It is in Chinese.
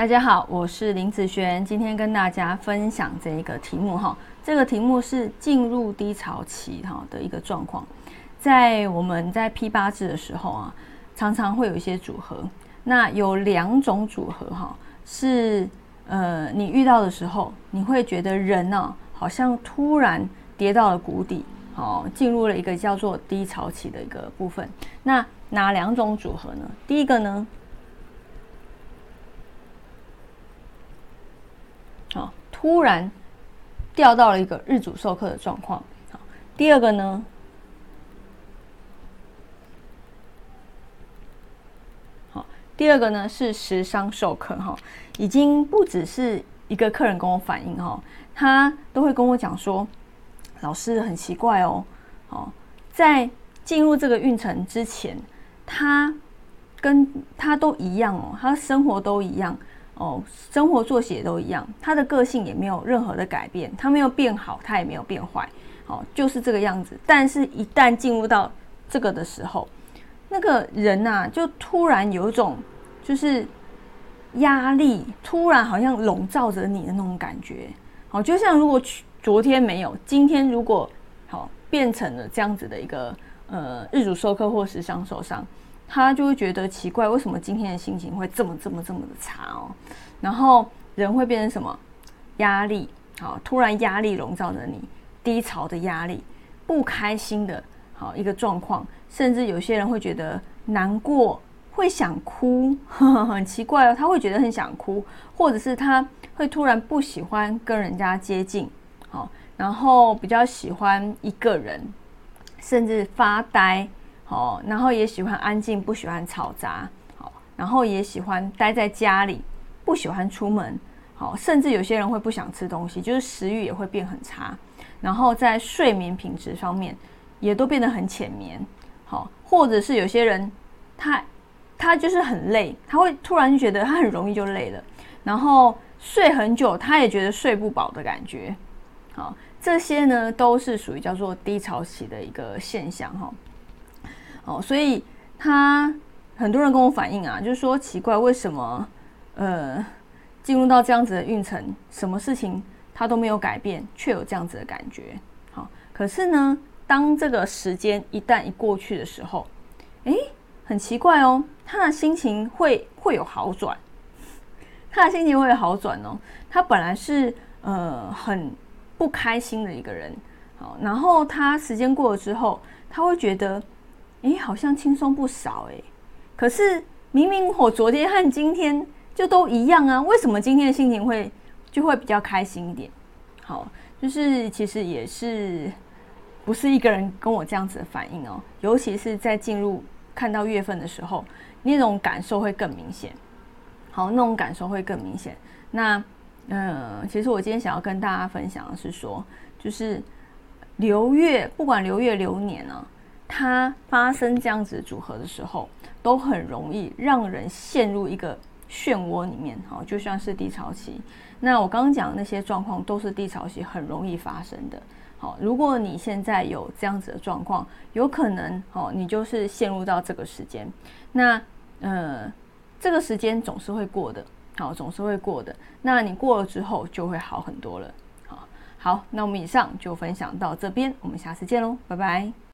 大家好，我是林子璇，今天跟大家分享这一个题目哈。这个题目是进入低潮期哈的一个状况，在我们在批八字的时候啊，常常会有一些组合。那有两种组合哈，是呃你遇到的时候，你会觉得人呢好像突然跌到了谷底，哦，进入了一个叫做低潮期的一个部分。那哪两种组合呢？第一个呢？突然掉到了一个日主授课的状况。好，第二个呢？好，第二个呢是时商授课哈，已经不只是一个客人跟我反映哈，他都会跟我讲说，老师很奇怪哦，哦，在进入这个运程之前，他跟他都一样哦，他生活都一样。哦，生活作息也都一样，他的个性也没有任何的改变，他没有变好，他也没有变坏，哦，就是这个样子。但是，一旦进入到这个的时候，那个人呐，就突然有一种就是压力，突然好像笼罩着你的那种感觉。好，就像如果昨天没有，今天如果好变成了这样子的一个呃日主授课或时尚受伤。他就会觉得奇怪，为什么今天的心情会这么这么这么的差哦？然后人会变成什么？压力，好，突然压力笼罩着你，低潮的压力，不开心的，好一个状况，甚至有些人会觉得难过，会想哭，很 奇怪哦，他会觉得很想哭，或者是他会突然不喜欢跟人家接近，好，然后比较喜欢一个人，甚至发呆。哦，然后也喜欢安静，不喜欢嘈杂。好，然后也喜欢待在家里，不喜欢出门。好，甚至有些人会不想吃东西，就是食欲也会变很差。然后在睡眠品质方面，也都变得很浅眠。好，或者是有些人，他他就是很累，他会突然觉得他很容易就累了，然后睡很久，他也觉得睡不饱的感觉。好，这些呢都是属于叫做低潮期的一个现象。哈。哦所以他很多人跟我反映啊，就是说奇怪，为什么呃进入到这样子的运程，什么事情他都没有改变，却有这样子的感觉。好，可是呢，当这个时间一旦一过去的时候，哎，很奇怪哦，他的心情会会有好转，他的心情会有好转哦。他本来是呃很不开心的一个人，好，然后他时间过了之后，他会觉得。哎，好像轻松不少哎，可是明明我昨天和今天就都一样啊，为什么今天的心情会就会比较开心一点？好，就是其实也是不是一个人跟我这样子的反应哦，尤其是在进入看到月份的时候，那种感受会更明显。好，那种感受会更明显。那嗯，其实我今天想要跟大家分享的是说，就是流月，不管流月流年呢。它发生这样子组合的时候，都很容易让人陷入一个漩涡里面，好，就像是低潮期。那我刚刚讲的那些状况，都是低潮期很容易发生的。好，如果你现在有这样子的状况，有可能，哦，你就是陷入到这个时间。那，呃，这个时间总是会过的，好，总是会过的。那你过了之后，就会好很多了。好，好，那我们以上就分享到这边，我们下次见喽，拜拜。